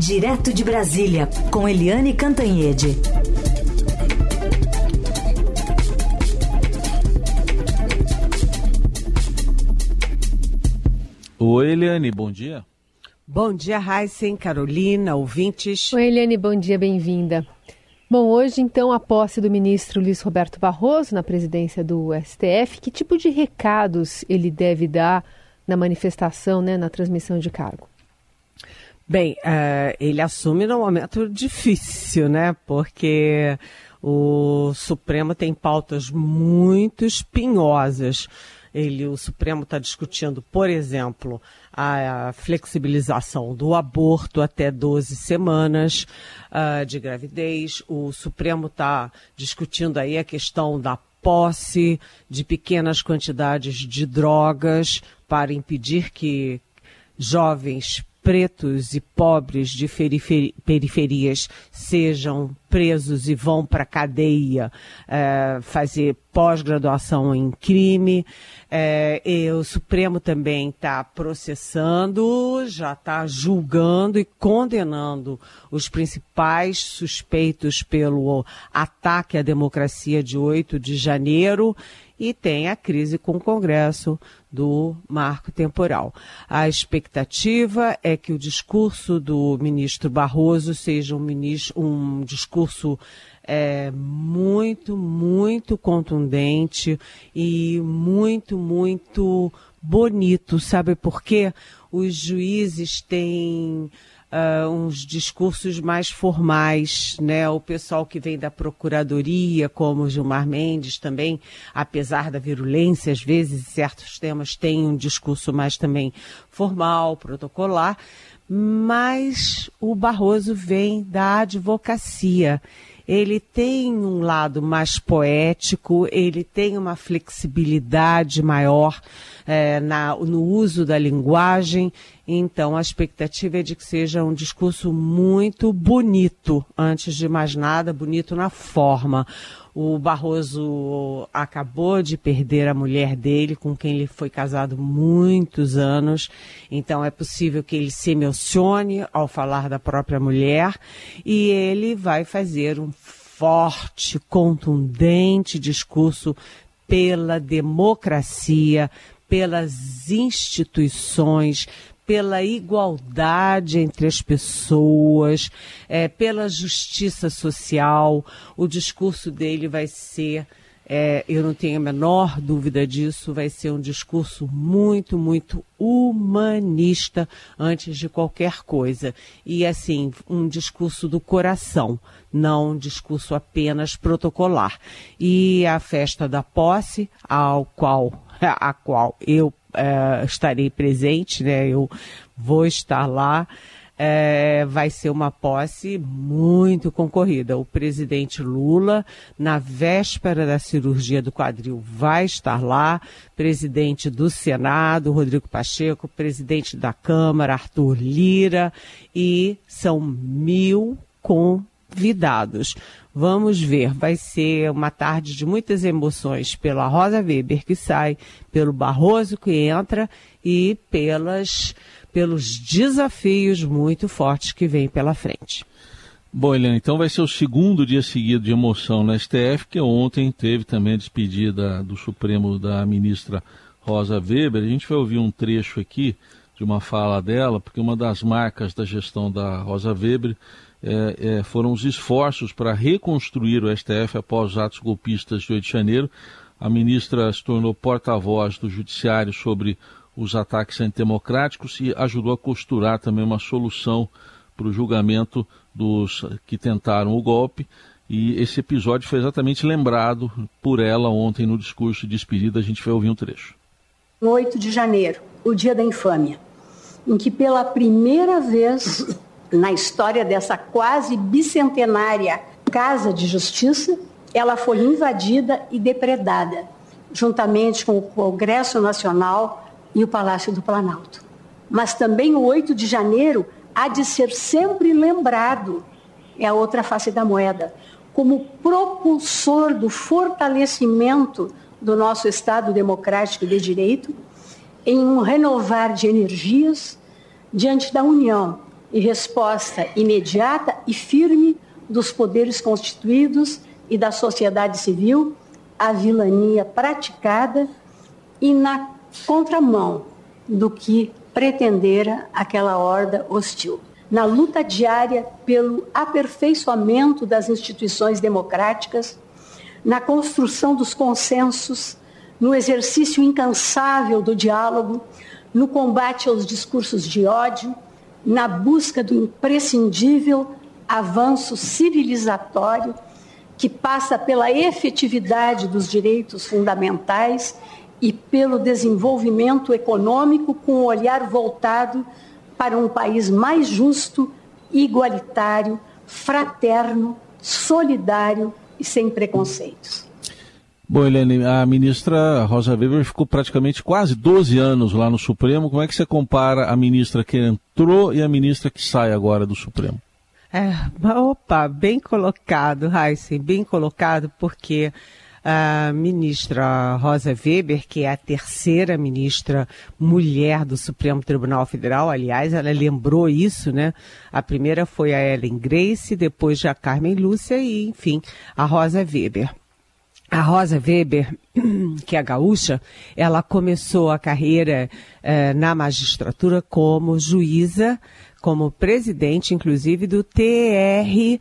Direto de Brasília, com Eliane Cantanhede. Oi, Eliane, bom dia. Bom dia, Heisen, Carolina, ouvintes. Oi, Eliane, bom dia, bem-vinda. Bom, hoje então a posse do ministro Luiz Roberto Barroso na presidência do STF. Que tipo de recados ele deve dar na manifestação, né, na transmissão de cargo? Bem, uh, ele assume num momento difícil, né? Porque o Supremo tem pautas muito espinhosas. Ele, o Supremo está discutindo, por exemplo, a flexibilização do aborto até 12 semanas uh, de gravidez. O Supremo está discutindo aí a questão da posse de pequenas quantidades de drogas para impedir que jovens pretos e pobres de periferias sejam presos e vão para a cadeia é, fazer pós-graduação em crime. É, o Supremo também está processando, já está julgando e condenando os principais suspeitos pelo ataque à democracia de 8 de janeiro e tem a crise com o Congresso do marco temporal. A expectativa é que o discurso do ministro Barroso seja um, ministro, um discurso é, muito, muito contundente e muito, muito bonito. Sabe por quê? Os juízes têm uh, uns discursos mais formais, né? O pessoal que vem da procuradoria, como Gilmar Mendes também, apesar da virulência, às vezes, certos temas têm um discurso mais também formal, protocolar, mas o Barroso vem da advocacia ele tem um lado mais poético, ele tem uma flexibilidade maior é, na, no uso da linguagem. Então, a expectativa é de que seja um discurso muito bonito, antes de mais nada, bonito na forma. O Barroso acabou de perder a mulher dele, com quem ele foi casado muitos anos. Então é possível que ele se emocione ao falar da própria mulher e ele vai fazer um forte, contundente discurso pela democracia, pelas instituições, pela igualdade entre as pessoas, é, pela justiça social. O discurso dele vai ser, é, eu não tenho a menor dúvida disso, vai ser um discurso muito, muito humanista antes de qualquer coisa. E, assim, um discurso do coração, não um discurso apenas protocolar. E a festa da posse, ao qual, a qual eu é, estarei presente, né? Eu vou estar lá. É, vai ser uma posse muito concorrida. O presidente Lula, na véspera da cirurgia do quadril, vai estar lá. Presidente do Senado, Rodrigo Pacheco, presidente da Câmara, Arthur Lira, e são mil convidados. Vamos ver, vai ser uma tarde de muitas emoções pela Rosa Weber que sai, pelo Barroso que entra e pelas, pelos desafios muito fortes que vêm pela frente. Bom, Helena, então vai ser o segundo dia seguido de emoção na STF, que ontem teve também a despedida do Supremo da ministra Rosa Weber. A gente vai ouvir um trecho aqui de uma fala dela, porque uma das marcas da gestão da Rosa Weber é, é, foram os esforços para reconstruir o STF após os atos golpistas de 8 de janeiro. A ministra se tornou porta-voz do Judiciário sobre os ataques antidemocráticos e ajudou a costurar também uma solução para o julgamento dos que tentaram o golpe. E esse episódio foi exatamente lembrado por ela ontem no discurso de despedida. A gente vai ouvir um trecho. 8 de janeiro, o dia da infâmia, em que pela primeira vez na história dessa quase bicentenária Casa de Justiça, ela foi invadida e depredada, juntamente com o Congresso Nacional e o Palácio do Planalto. Mas também o 8 de janeiro há de ser sempre lembrado, é a outra face da moeda, como propulsor do fortalecimento do nosso Estado democrático de direito, em um renovar de energias diante da união e resposta imediata e firme dos poderes constituídos e da sociedade civil à vilania praticada e na contramão do que pretendera aquela horda hostil. Na luta diária pelo aperfeiçoamento das instituições democráticas, na construção dos consensos, no exercício incansável do diálogo, no combate aos discursos de ódio, na busca do imprescindível avanço civilizatório que passa pela efetividade dos direitos fundamentais e pelo desenvolvimento econômico com o um olhar voltado para um país mais justo, igualitário, fraterno, solidário e sem preconceitos. Bom, Helene, a ministra Rosa Weber ficou praticamente quase 12 anos lá no Supremo. Como é que você compara a ministra que entrou e a ministra que sai agora do Supremo? É, opa, bem colocado, Raíssa, bem colocado, porque a ministra Rosa Weber, que é a terceira ministra mulher do Supremo Tribunal Federal, aliás, ela lembrou isso, né? A primeira foi a Ellen Grace, depois a Carmen Lúcia e, enfim, a Rosa Weber. A Rosa Weber, que é gaúcha, ela começou a carreira eh, na magistratura como juíza, como presidente, inclusive, do TRT,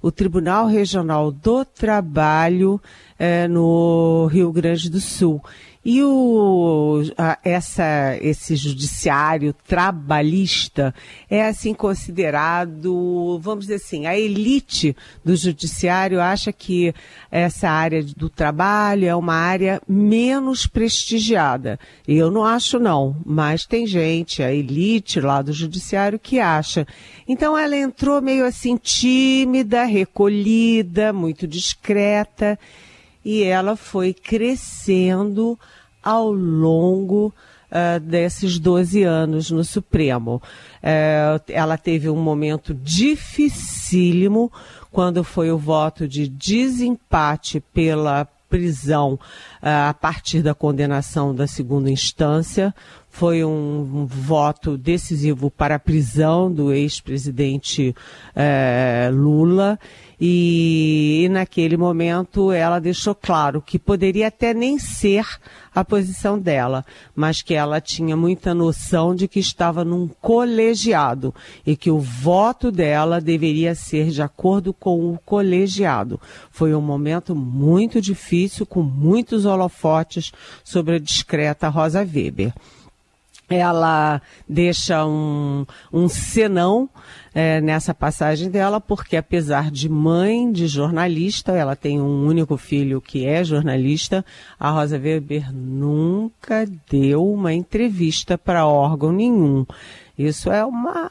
o Tribunal Regional do Trabalho eh, no Rio Grande do Sul. E o, a, essa, esse judiciário trabalhista é assim considerado, vamos dizer assim, a elite do judiciário acha que essa área do trabalho é uma área menos prestigiada. Eu não acho não, mas tem gente, a elite lá do judiciário que acha. Então ela entrou meio assim tímida, recolhida, muito discreta e ela foi crescendo ao longo uh, desses 12 anos no Supremo. Uh, ela teve um momento dificílimo quando foi o voto de desempate pela prisão uh, a partir da condenação da segunda instância. Foi um, um voto decisivo para a prisão do ex-presidente Lula e, e, naquele momento ela deixou claro que poderia até nem ser a posição dela, mas que ela tinha muita noção de que estava num colegiado e que o voto dela deveria ser de acordo com o colegiado. Foi um momento muito difícil, com muitos holofotes sobre a discreta Rosa Weber ela deixa um, um senão é, nessa passagem dela, porque apesar de mãe de jornalista, ela tem um único filho que é jornalista, a Rosa Weber nunca deu uma entrevista para órgão nenhum. Isso é uma,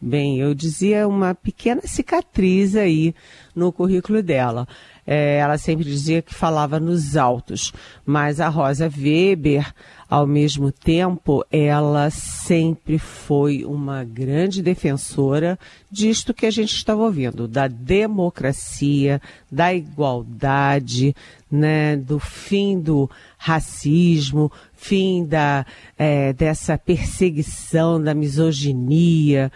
bem, eu dizia, uma pequena cicatriz aí no currículo dela. É, ela sempre dizia que falava nos altos, mas a Rosa Weber, ao mesmo tempo, ela sempre foi uma grande defensora disto que a gente estava ouvindo, da democracia, da igualdade, né, do fim do racismo, fim da, é, dessa perseguição, da misoginia.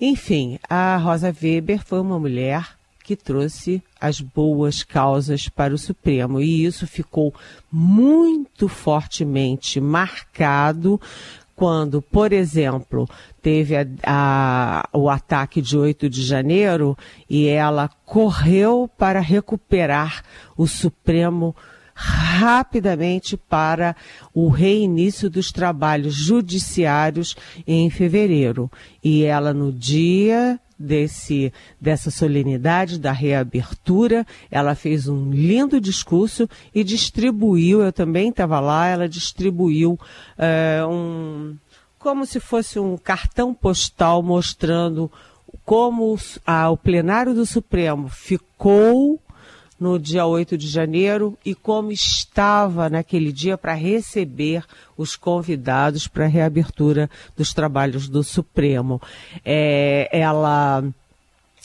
Enfim, a Rosa Weber foi uma mulher que trouxe as boas causas para o Supremo. E isso ficou muito fortemente marcado quando, por exemplo, teve a, a, o ataque de 8 de janeiro e ela correu para recuperar o Supremo rapidamente para o reinício dos trabalhos judiciários em fevereiro. E ela, no dia desse, dessa solenidade, da reabertura. Ela fez um lindo discurso e distribuiu, eu também estava lá, ela distribuiu é, um. como se fosse um cartão postal mostrando como o plenário do Supremo ficou no dia 8 de janeiro e como estava naquele dia para receber os convidados para a reabertura dos trabalhos do Supremo. É, ela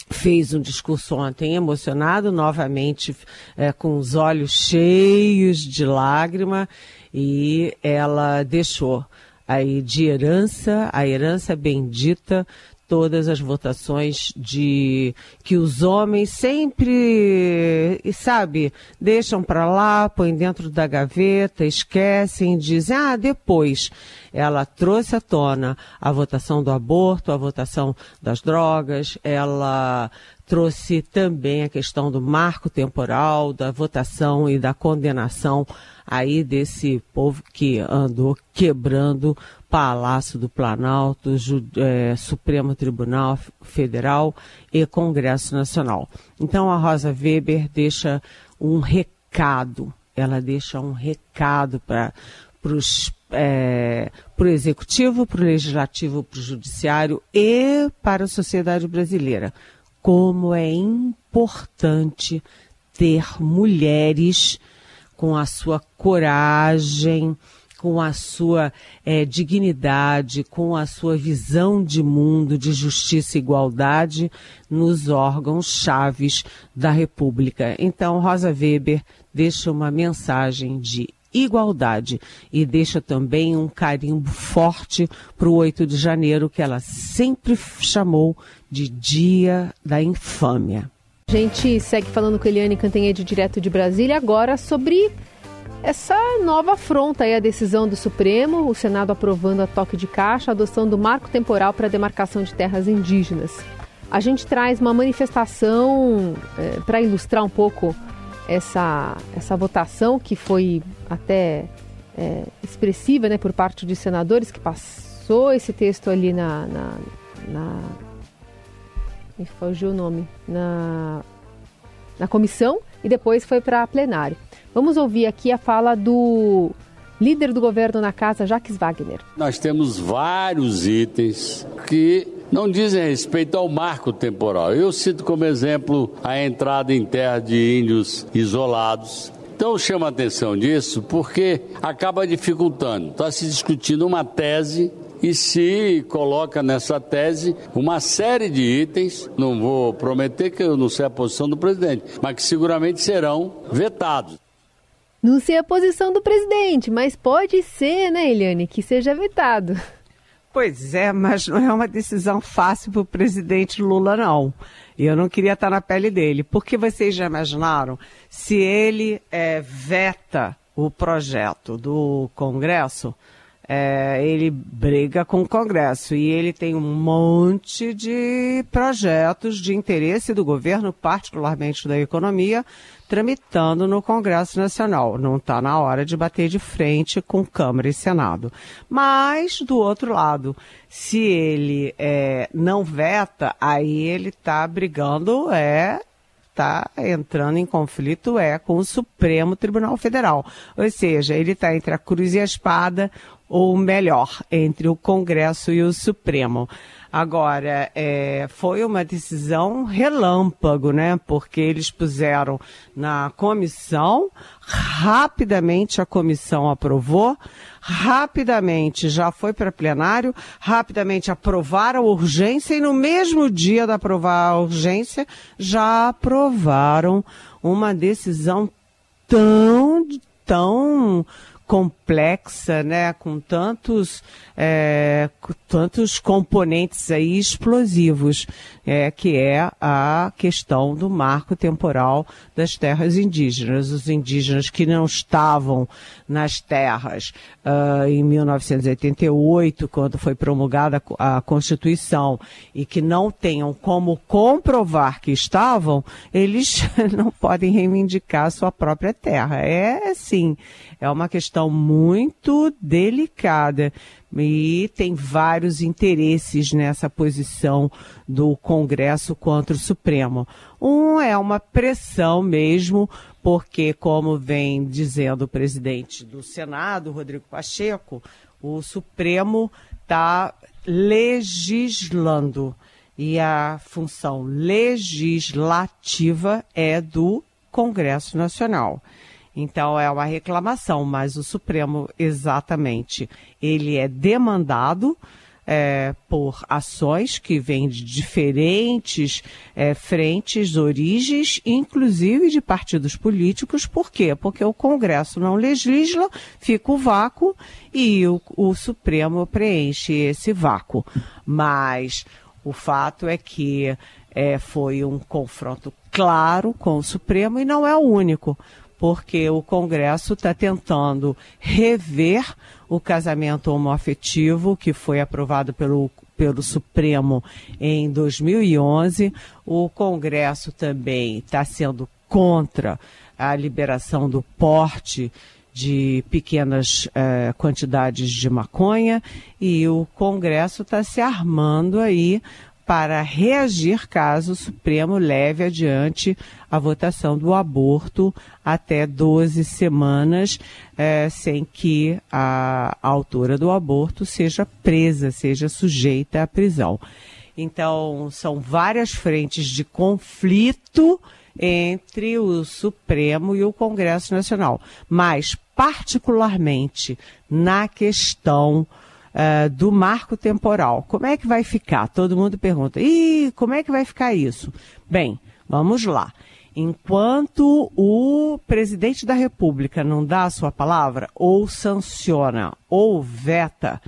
fez um discurso ontem emocionado, novamente é, com os olhos cheios de lágrima, e ela deixou aí de herança, a herança bendita todas as votações de que os homens sempre, sabe, deixam para lá, põem dentro da gaveta, esquecem, dizem, ah, depois. Ela trouxe à tona a votação do aborto, a votação das drogas, ela trouxe também a questão do marco temporal, da votação e da condenação aí desse povo que andou quebrando Palácio do Planalto, é, Supremo Tribunal Federal e Congresso Nacional. Então a Rosa Weber deixa um recado, ela deixa um recado para é, para o executivo, para o legislativo, para o judiciário e para a sociedade brasileira. Como é importante ter mulheres com a sua coragem, com a sua é, dignidade, com a sua visão de mundo, de justiça e igualdade nos órgãos chaves da República. Então, Rosa Weber deixa uma mensagem de igualdade e deixa também um carimbo forte para o 8 de janeiro, que ela sempre chamou de Dia da Infâmia. A gente segue falando com Eliane Cantanhede, direto de Brasília, agora sobre essa nova afronta aí a decisão do Supremo, o Senado aprovando a toque de caixa, a adoção do marco temporal para a demarcação de terras indígenas. A gente traz uma manifestação é, para ilustrar um pouco essa, essa votação que foi até é, expressiva né, por parte de senadores que passou esse texto ali na, na, na me fugiu o nome, na, na comissão e depois foi para plenário. Vamos ouvir aqui a fala do líder do governo na casa, Jacques Wagner. Nós temos vários itens que não dizem respeito ao marco temporal. Eu cito como exemplo a entrada em terra de índios isolados. Então chama a atenção disso porque acaba dificultando. Está se discutindo uma tese e se coloca nessa tese uma série de itens, não vou prometer que eu não sei a posição do presidente, mas que seguramente serão vetados. Não sei a posição do presidente, mas pode ser, né, Eliane, que seja vetado. Pois é, mas não é uma decisão fácil para o presidente Lula, não. E eu não queria estar na pele dele. Porque vocês já imaginaram se ele é, veta o projeto do Congresso? É, ele briga com o Congresso e ele tem um monte de projetos de interesse do governo, particularmente da economia, tramitando no Congresso Nacional. Não está na hora de bater de frente com Câmara e Senado. Mas, do outro lado, se ele é, não veta, aí ele está brigando, é está entrando em conflito é com o Supremo Tribunal Federal. Ou seja, ele está entre a cruz e a espada, ou melhor, entre o Congresso e o Supremo. Agora, é, foi uma decisão relâmpago, né? Porque eles puseram na comissão, rapidamente a comissão aprovou, rapidamente já foi para plenário, rapidamente aprovaram a urgência e no mesmo dia de aprovar a urgência já aprovaram uma decisão tão, tão complexa, né, com tantos, é, tantos componentes aí explosivos, é, que é a questão do marco temporal das terras indígenas. Os indígenas que não estavam nas terras uh, em 1988, quando foi promulgada a Constituição, e que não tenham como comprovar que estavam, eles não podem reivindicar sua própria terra. É, sim, é uma questão muito delicada e tem vários interesses nessa posição do Congresso contra o Supremo. Um é uma pressão mesmo, porque, como vem dizendo o presidente do Senado, Rodrigo Pacheco, o Supremo está legislando e a função legislativa é do Congresso Nacional. Então é uma reclamação, mas o Supremo exatamente ele é demandado é, por ações que vêm de diferentes é, frentes, origens, inclusive de partidos políticos. Por quê? Porque o Congresso não legisla, fica o vácuo e o, o Supremo preenche esse vácuo. Mas O fato é que é, foi um confronto claro com o Supremo e não é o único, porque o Congresso está tentando rever o casamento homoafetivo que foi aprovado pelo, pelo Supremo em 2011. O Congresso também está sendo contra a liberação do porte de pequenas eh, quantidades de maconha e o Congresso está se armando aí para reagir caso o Supremo leve adiante a votação do aborto até 12 semanas, eh, sem que a, a autora do aborto seja presa, seja sujeita à prisão. Então, são várias frentes de conflito entre o Supremo e o Congresso Nacional, mas particularmente na questão uh, do marco temporal. Como é que vai ficar? Todo mundo pergunta. E como é que vai ficar isso? Bem, vamos lá. Enquanto o presidente da República não dá a sua palavra, ou sanciona, ou veta,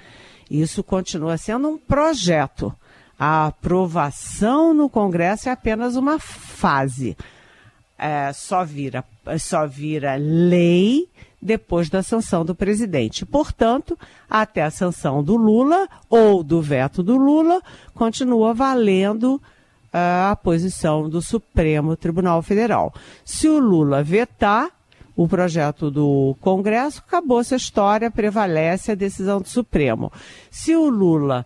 isso continua sendo um projeto. A aprovação no Congresso é apenas uma fase é, só, vira, só vira lei depois da sanção do presidente. Portanto, até a sanção do Lula ou do veto do Lula, continua valendo uh, a posição do Supremo Tribunal Federal. Se o Lula vetar o projeto do Congresso, acabou essa história, prevalece a decisão do Supremo. Se o Lula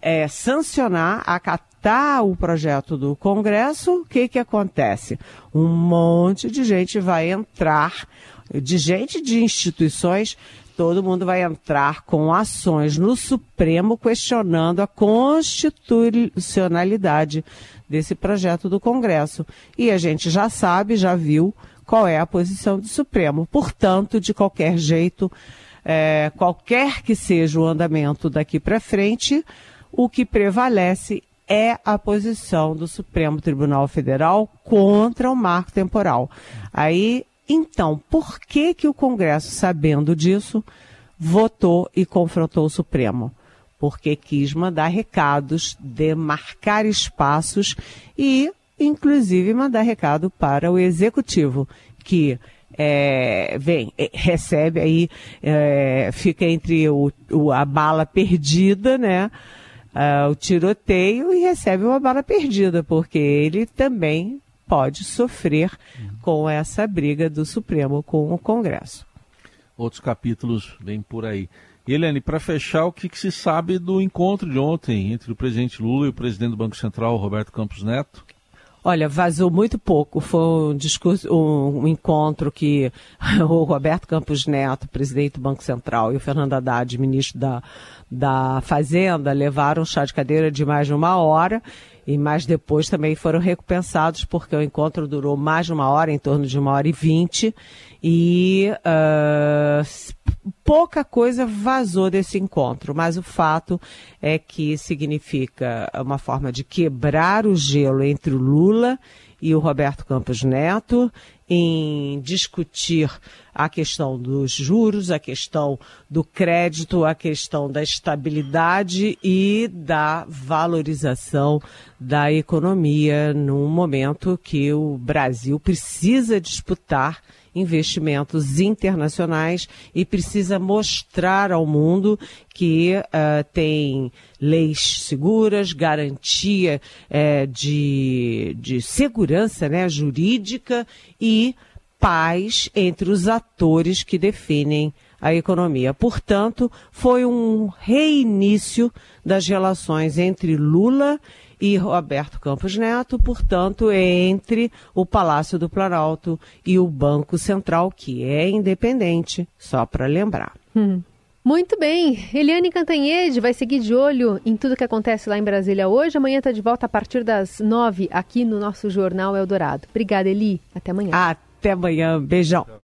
é, sancionar, acatar o projeto do Congresso, o que, que acontece? Um monte de gente vai entrar, de gente de instituições, todo mundo vai entrar com ações no Supremo questionando a constitucionalidade desse projeto do Congresso. E a gente já sabe, já viu qual é a posição do Supremo. Portanto, de qualquer jeito, é, qualquer que seja o andamento daqui para frente, o que prevalece é a posição do Supremo Tribunal Federal contra o marco temporal. Aí, então, por que que o Congresso, sabendo disso, votou e confrontou o Supremo? Porque quis mandar recados, demarcar espaços e, inclusive, mandar recado para o Executivo, que é, vem, é, recebe aí, é, fica entre o, o, a bala perdida, né? uh, o tiroteio e recebe uma bala perdida, porque ele também pode sofrer com essa briga do Supremo com o Congresso. Outros capítulos vêm por aí. Eliane, para fechar, o que, que, se sabe do encontro de ontem entre o presidente Lula e o presidente do Banco Central, Roberto Campos Neto? Olha, vazou muito pouco. Foi um discurso, um, um, encontro que o Roberto Campos Neto, presidente do Banco Central, e o Fernando Haddad, ministro da, da Fazenda, levaram um chá de cadeira de mais de uma hora e mais depois também foram recompensados porque o encontro durou mais de uma hora, em torno de uma hora e vinte, e uh, pouca coisa vazou desse encontro, mas o fato é que significa uma forma de quebrar o gelo entre o Lula e o Roberto Campos Neto em discutir a questão dos juros, a questão do crédito, a questão da estabilidade e da valorização da economia num momento que o Brasil precisa disputar investimentos internacionais e precisa mostrar ao mundo que uh, tem leis seguras, garantia uh, de, de segurança né, jurídica e paz entre os atores que definem a economia. Portanto, foi um reinício das relações entre Lula e Roberto Campos Neto, portanto, entre o Palácio do Planalto e o Banco Central, que é independente, só para lembrar. Hum. Muito bem. Eliane Cantanhede vai seguir de olho em tudo que acontece lá em Brasília hoje. Amanhã está de volta a partir das nove aqui no nosso Jornal Eldorado. Obrigada, Eli. Até amanhã. Até amanhã. Beijão.